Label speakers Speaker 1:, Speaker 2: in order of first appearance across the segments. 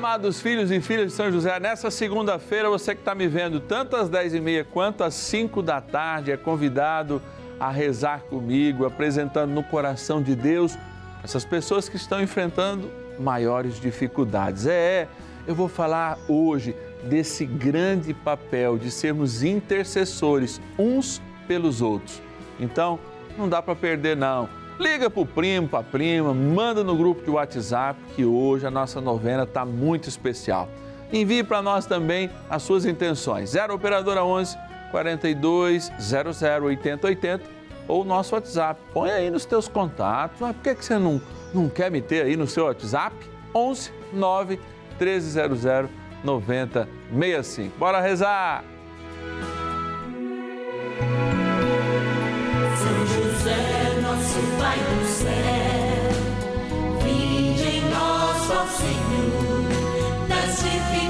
Speaker 1: amados filhos e filhas de São José, nessa segunda-feira, você que está me vendo, tanto às 10h30 quanto às 5 da tarde, é convidado a rezar comigo, apresentando no coração de Deus essas pessoas que estão enfrentando maiores dificuldades. É, é eu vou falar hoje desse grande papel de sermos intercessores uns pelos outros. Então, não dá para perder não. Liga para o primo, para a prima, manda no grupo de WhatsApp que hoje a nossa novena está muito especial. Envie para nós também as suas intenções. 0 Operadora 11 42 00 80 80 ou nosso WhatsApp. Põe aí nos teus contatos. Mas por que, que você não, não quer meter aí no seu WhatsApp? 11 9 1300 9065. Bora rezar!
Speaker 2: Nas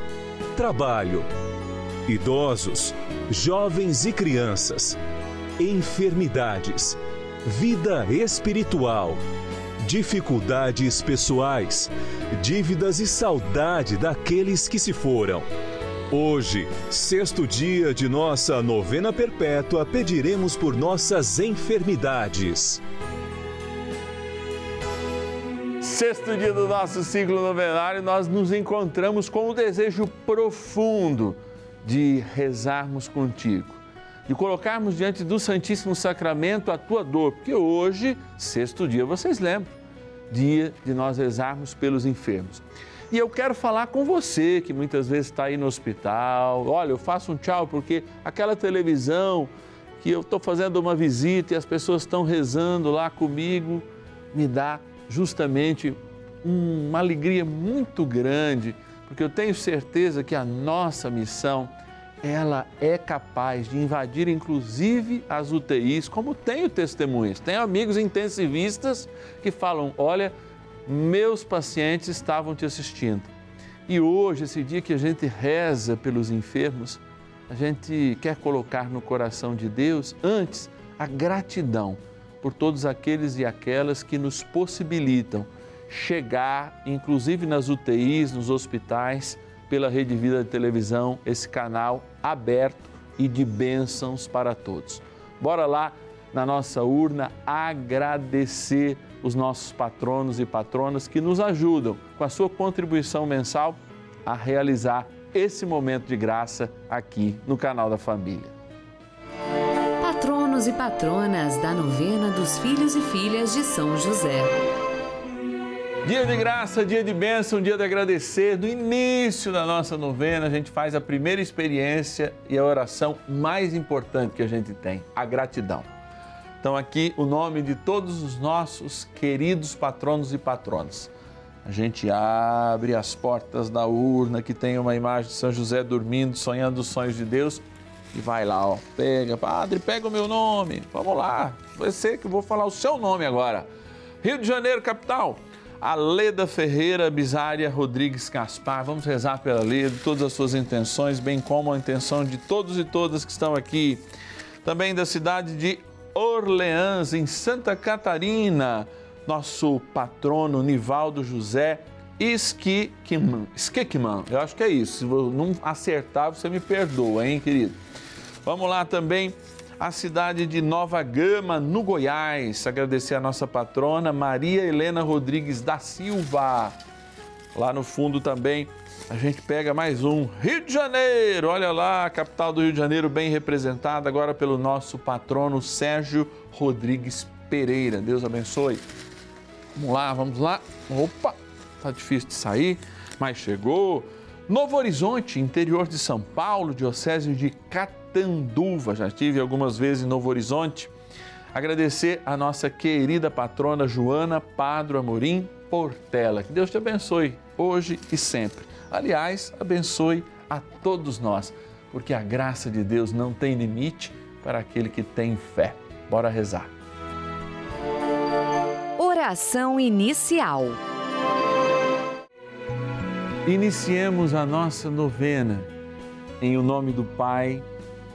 Speaker 3: trabalho, idosos, jovens e crianças, enfermidades, vida espiritual, dificuldades pessoais, dívidas e saudade daqueles que se foram. Hoje, sexto dia de nossa novena perpétua, pediremos por nossas enfermidades.
Speaker 1: Sexto dia do nosso ciclo novenário, nós nos encontramos com o desejo profundo de rezarmos contigo, de colocarmos diante do Santíssimo Sacramento a tua dor, porque hoje, sexto dia, vocês lembram, dia de nós rezarmos pelos enfermos. E eu quero falar com você que muitas vezes está aí no hospital. Olha, eu faço um tchau porque aquela televisão que eu estou fazendo uma visita e as pessoas estão rezando lá comigo me dá justamente uma alegria muito grande, porque eu tenho certeza que a nossa missão ela é capaz de invadir inclusive as UTIs, como tenho testemunhas. Tenho amigos intensivistas que falam: olha, meus pacientes estavam te assistindo. E hoje, esse dia que a gente reza pelos enfermos, a gente quer colocar no coração de Deus antes a gratidão por todos aqueles e aquelas que nos possibilitam chegar, inclusive nas UTIs, nos hospitais, pela Rede Vida de Televisão, esse canal aberto e de bênçãos para todos. Bora lá na nossa urna agradecer os nossos patronos e patronas que nos ajudam com a sua contribuição mensal a realizar esse momento de graça aqui no canal da Família
Speaker 4: patronos e patronas da novena dos filhos e filhas de São José.
Speaker 1: Dia de graça, dia de bênção, dia de agradecer. No início da nossa novena, a gente faz a primeira experiência e a oração mais importante que a gente tem, a gratidão. Então, aqui o nome de todos os nossos queridos patronos e patronas. A gente abre as portas da urna que tem uma imagem de São José dormindo, sonhando os sonhos de Deus e vai lá, ó, pega, padre, pega o meu nome. Vamos lá, vai ser que eu vou falar o seu nome agora. Rio de Janeiro, capital. Aleda Ferreira Bisária Rodrigues Caspar. Vamos rezar pela Leda, todas as suas intenções, bem como a intenção de todos e todas que estão aqui. Também da cidade de Orleans, em Santa Catarina, nosso patrono Nivaldo José. Esquiquman, eu acho que é isso. Se eu não acertar, você me perdoa, hein, querido? Vamos lá também a cidade de Nova Gama, no Goiás. Agradecer a nossa patrona Maria Helena Rodrigues da Silva. Lá no fundo também a gente pega mais um. Rio de Janeiro, olha lá, a capital do Rio de Janeiro bem representada agora pelo nosso patrono Sérgio Rodrigues Pereira. Deus abençoe. Vamos lá, vamos lá. Opa, tá difícil de sair, mas chegou. Novo Horizonte, interior de São Paulo, diocese de Catanduva. Já estive algumas vezes em Novo Horizonte. Agradecer a nossa querida patrona Joana Padro Amorim Portela. Que Deus te abençoe hoje e sempre. Aliás, abençoe a todos nós, porque a graça de Deus não tem limite para aquele que tem fé. Bora rezar.
Speaker 4: Oração inicial.
Speaker 1: Iniciemos a nossa novena em o nome do Pai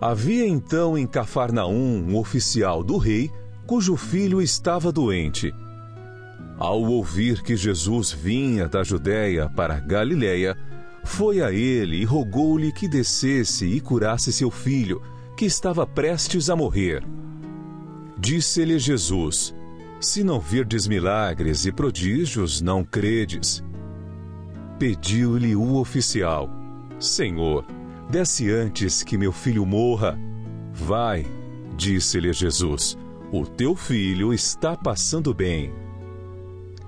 Speaker 3: Havia então em Cafarnaum um oficial do rei cujo filho estava doente. Ao ouvir que Jesus vinha da Judéia para Galiléia, foi a ele e rogou-lhe que descesse e curasse seu filho, que estava prestes a morrer. Disse-lhe Jesus: Se não virdes milagres e prodígios, não credes. Pediu-lhe o oficial: Senhor, desce antes que meu filho morra. Vai, disse-lhe Jesus, o teu filho está passando bem.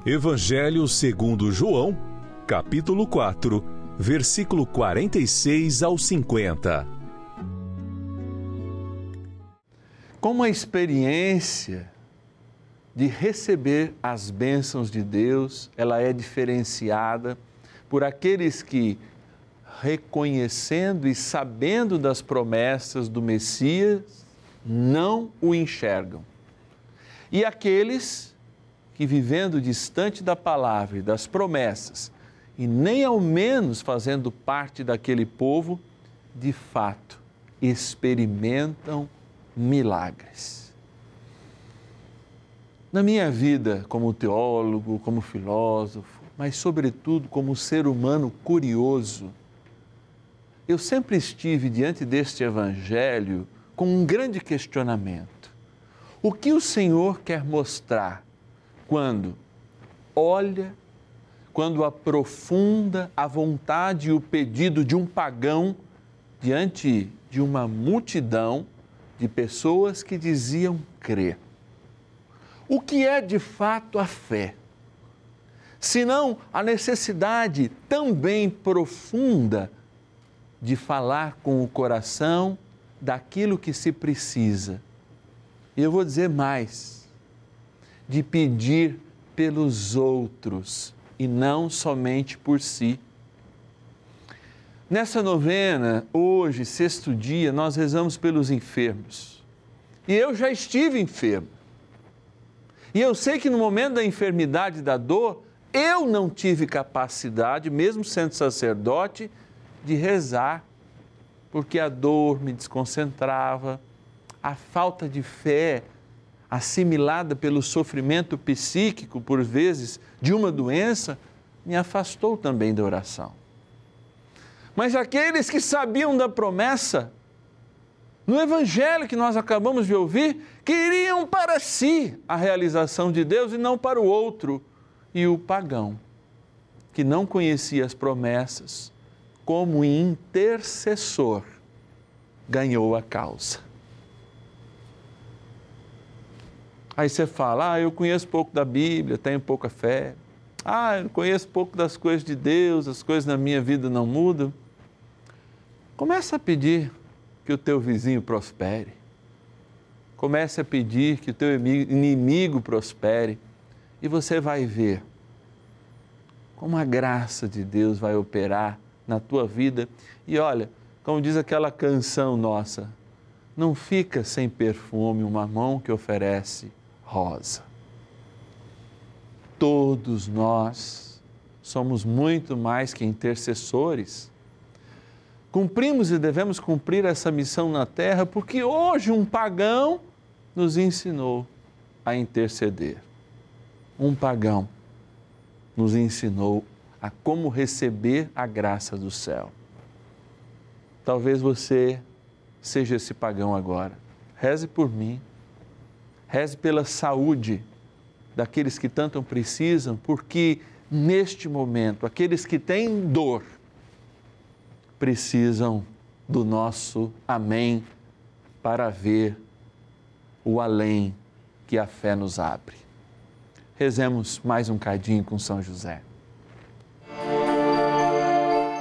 Speaker 3: Evangelho segundo João, capítulo 4, versículo 46 ao 50.
Speaker 1: Como a experiência de receber as bênçãos de Deus, ela é diferenciada por aqueles que reconhecendo e sabendo das promessas do Messias, não o enxergam. E aqueles que, vivendo distante da palavra e das promessas, e nem ao menos fazendo parte daquele povo, de fato experimentam milagres. Na minha vida, como teólogo, como filósofo, mas, sobretudo, como ser humano curioso, eu sempre estive diante deste Evangelho com um grande questionamento. O que o Senhor quer mostrar quando, olha quando aprofunda a vontade e o pedido de um pagão diante de uma multidão de pessoas que diziam crer. O que é de fato a fé? Senão a necessidade também profunda de falar com o coração daquilo que se precisa. E eu vou dizer mais: de pedir pelos outros e não somente por si. Nessa novena, hoje, sexto dia, nós rezamos pelos enfermos. E eu já estive enfermo. E eu sei que no momento da enfermidade e da dor, eu não tive capacidade, mesmo sendo sacerdote, de rezar, porque a dor me desconcentrava, a falta de fé assimilada pelo sofrimento psíquico, por vezes, de uma doença, me afastou também da oração. Mas aqueles que sabiam da promessa, no evangelho que nós acabamos de ouvir, queriam para si a realização de Deus e não para o outro. E o pagão, que não conhecia as promessas, como intercessor, ganhou a causa. Aí você fala, ah, eu conheço pouco da Bíblia, tenho pouca fé. Ah, eu conheço pouco das coisas de Deus, as coisas na minha vida não mudam. Começa a pedir que o teu vizinho prospere. Comece a pedir que o teu inimigo prospere. E você vai ver como a graça de Deus vai operar na tua vida. E olha, como diz aquela canção nossa, não fica sem perfume uma mão que oferece rosa. Todos nós somos muito mais que intercessores. Cumprimos e devemos cumprir essa missão na terra porque hoje um pagão nos ensinou a interceder. Um pagão nos ensinou a como receber a graça do céu. Talvez você seja esse pagão agora. Reze por mim Reze pela saúde daqueles que tanto precisam, porque neste momento, aqueles que têm dor precisam do nosso amém para ver o além que a fé nos abre. Rezemos mais um cadinho com São José.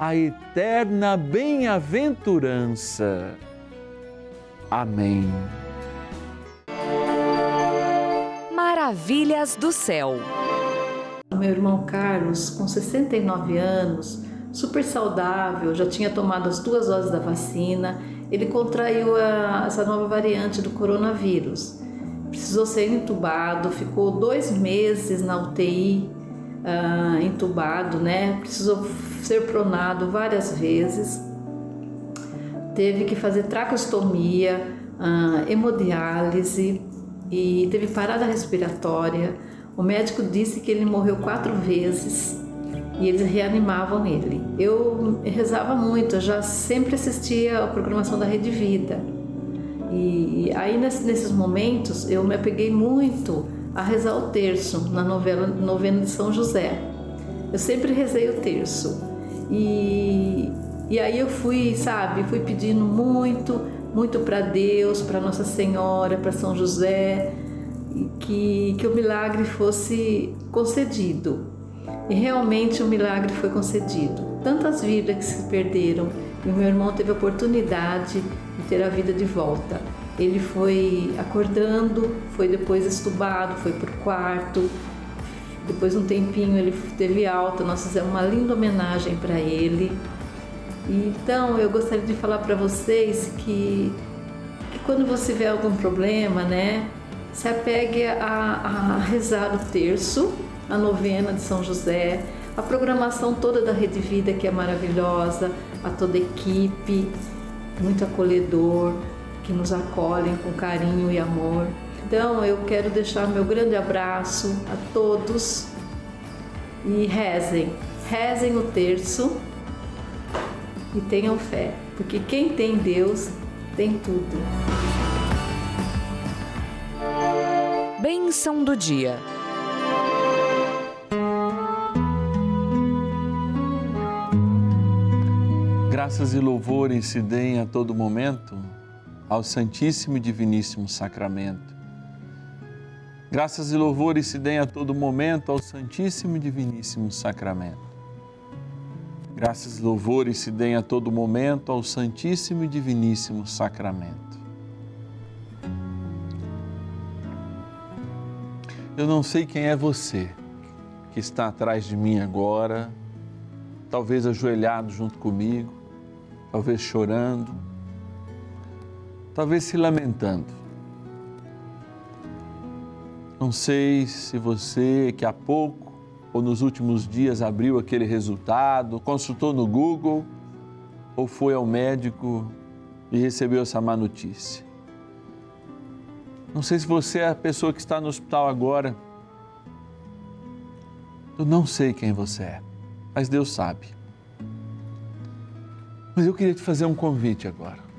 Speaker 1: a eterna bem-aventurança. Amém.
Speaker 4: Maravilhas do céu.
Speaker 5: Meu irmão Carlos, com 69 anos, super saudável, já tinha tomado as duas doses da vacina. Ele contraiu a, essa nova variante do coronavírus. Precisou ser entubado, ficou dois meses na UTI, ah, entubado, né? Precisou ser pronado várias vezes. Teve que fazer tracostomia, ah, hemodiálise e teve parada respiratória. O médico disse que ele morreu quatro vezes e eles reanimavam ele. Eu rezava muito, eu já sempre assistia a programação da Rede Vida. E aí nesses momentos eu me apeguei muito a rezar o terço na novela novena de São José. Eu sempre rezei o terço. E, e aí eu fui, sabe, fui pedindo muito, muito para Deus, para Nossa Senhora, para São José, que, que o milagre fosse concedido. E realmente o milagre foi concedido. Tantas vidas que se perderam e o meu irmão teve a oportunidade de ter a vida de volta. Ele foi acordando, foi depois estubado, foi para o quarto. Depois de um tempinho ele teve alta, nós fizemos uma linda homenagem para ele. Então eu gostaria de falar para vocês que, que quando você vê algum problema, né, se apegue a, a rezar o terço, a novena de São José, a programação toda da Rede Vida que é maravilhosa, a toda a equipe, muito acolhedor, que nos acolhem com carinho e amor. Então eu quero deixar meu grande abraço a todos e rezem, rezem o terço e tenham fé, porque quem tem Deus tem tudo.
Speaker 4: Bênção do dia.
Speaker 1: Graças e louvores se deem a todo momento ao Santíssimo e Diviníssimo Sacramento. Graças e louvores se deem a todo momento ao Santíssimo e Diviníssimo Sacramento. Graças e louvores se deem a todo momento ao Santíssimo e Diviníssimo Sacramento. Eu não sei quem é você que está atrás de mim agora, talvez ajoelhado junto comigo, talvez chorando, talvez se lamentando. Não sei se você que há pouco ou nos últimos dias abriu aquele resultado, consultou no Google ou foi ao médico e recebeu essa má notícia. Não sei se você é a pessoa que está no hospital agora. Eu não sei quem você é, mas Deus sabe. Mas eu queria te fazer um convite agora.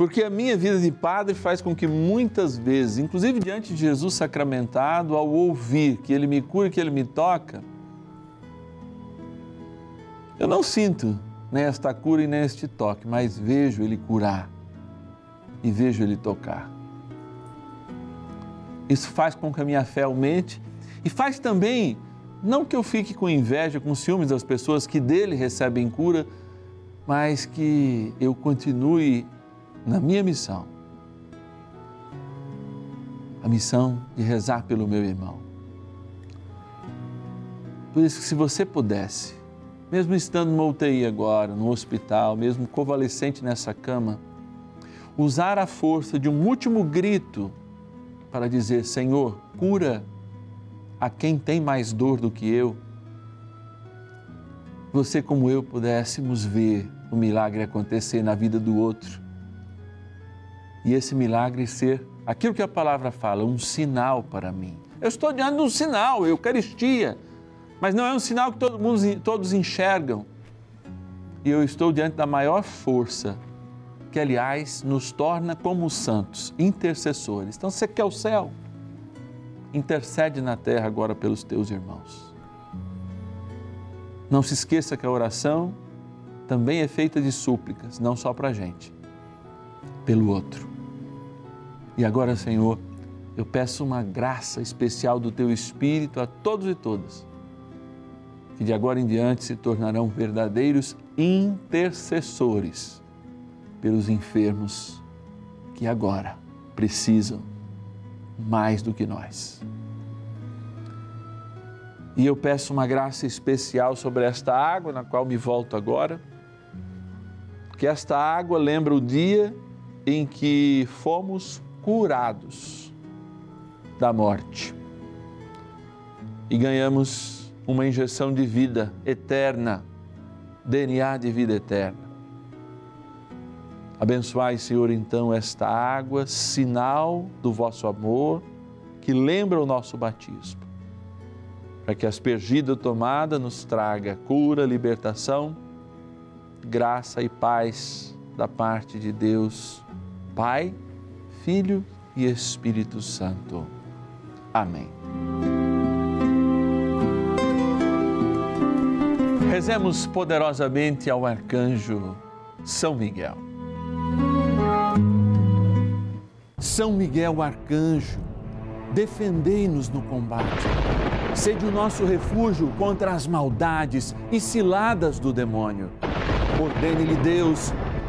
Speaker 1: Porque a minha vida de padre faz com que muitas vezes, inclusive diante de Jesus sacramentado, ao ouvir que Ele me cura, que Ele me toca, eu não sinto nesta cura e neste toque, mas vejo Ele curar e vejo Ele tocar. Isso faz com que a minha fé aumente e faz também não que eu fique com inveja, com ciúmes das pessoas que dele recebem cura, mas que eu continue na minha missão. A missão de rezar pelo meu irmão. Por isso que se você pudesse, mesmo estando no UTI agora, no hospital, mesmo convalescente nessa cama, usar a força de um último grito para dizer: Senhor, cura a quem tem mais dor do que eu, você, como eu, pudéssemos ver o milagre acontecer na vida do outro. E esse milagre ser aquilo que a palavra fala, um sinal para mim. Eu estou diante de um sinal, Eucaristia, mas não é um sinal que todo mundo, todos enxergam. E eu estou diante da maior força, que aliás nos torna como santos, intercessores. Então você quer o céu? intercede na terra agora pelos teus irmãos. Não se esqueça que a oração também é feita de súplicas, não só para a gente, pelo outro. E agora, Senhor, eu peço uma graça especial do Teu Espírito a todos e todas, que de agora em diante se tornarão verdadeiros intercessores pelos enfermos que agora precisam mais do que nós. E eu peço uma graça especial sobre esta água, na qual me volto agora. Que esta água lembra o dia em que fomos curados da morte e ganhamos uma injeção de vida eterna, DNA de vida eterna. Abençoai, Senhor, então esta água, sinal do vosso amor, que lembra o nosso batismo, para que aspergida tomada nos traga cura, libertação, graça e paz da parte de Deus, Pai, Filho e Espírito Santo. Amém. Rezemos poderosamente ao arcanjo São Miguel. São Miguel arcanjo, defendei-nos no combate. Sede o nosso refúgio contra as maldades e ciladas do demônio. Ordene-lhe Deus,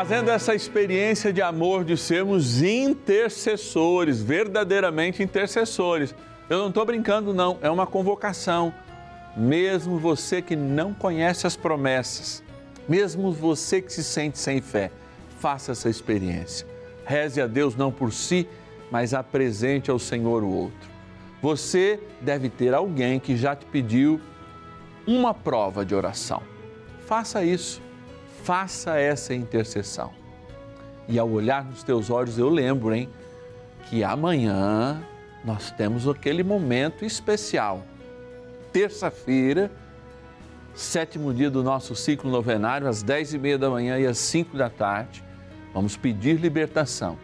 Speaker 1: Fazendo essa experiência de amor, de sermos intercessores, verdadeiramente intercessores. Eu não estou brincando, não, é uma convocação mesmo você que não conhece as promessas, mesmo você que se sente sem fé, faça essa experiência. Reze a Deus não por si, mas apresente ao Senhor o outro. Você deve ter alguém que já te pediu uma prova de oração. Faça isso, faça essa intercessão. E ao olhar nos teus olhos, eu lembro, hein, que amanhã nós temos aquele momento especial terça-feira, sétimo dia do nosso ciclo novenário, às dez e meia da manhã e às cinco da tarde. Vamos pedir libertação.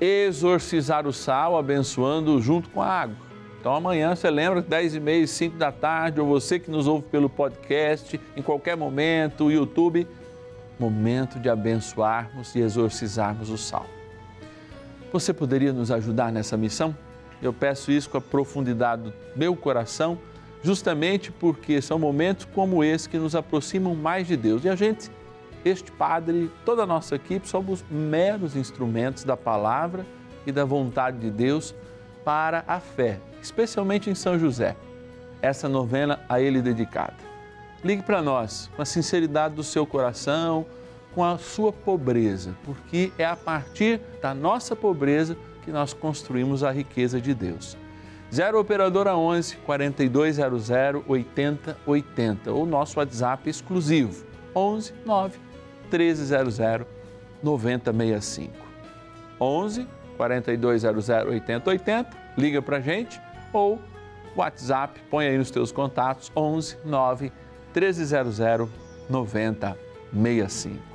Speaker 1: Exorcizar o sal, abençoando junto com a água. Então amanhã você lembra, dez e meia e cinco da tarde, ou você que nos ouve pelo podcast, em qualquer momento, YouTube, momento de abençoarmos e exorcizarmos o sal. Você poderia nos ajudar nessa missão? Eu peço isso com a profundidade do meu coração justamente porque são momentos como esse que nos aproximam mais de Deus. E a gente, este padre, toda a nossa equipe, somos meros instrumentos da palavra e da vontade de Deus para a fé, especialmente em São José, essa novena a ele dedicada. Ligue para nós com a sinceridade do seu coração, com a sua pobreza, porque é a partir da nossa pobreza que nós construímos a riqueza de Deus. 0 Operadora 11 4200 8080 ou nosso WhatsApp exclusivo 11 9 1300 9065. 11 4200 8080, liga para gente ou WhatsApp, põe aí nos teus contatos 11 9 1300 9065.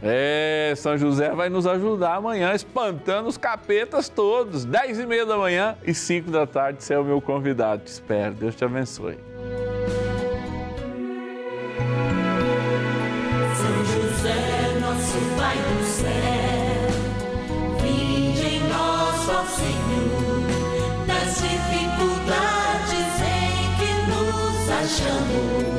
Speaker 1: É, São José vai nos ajudar amanhã, espantando os capetas todos. Dez e meia da manhã e cinco da tarde, você é o meu convidado. Te espero. Deus te abençoe.
Speaker 2: Senhor,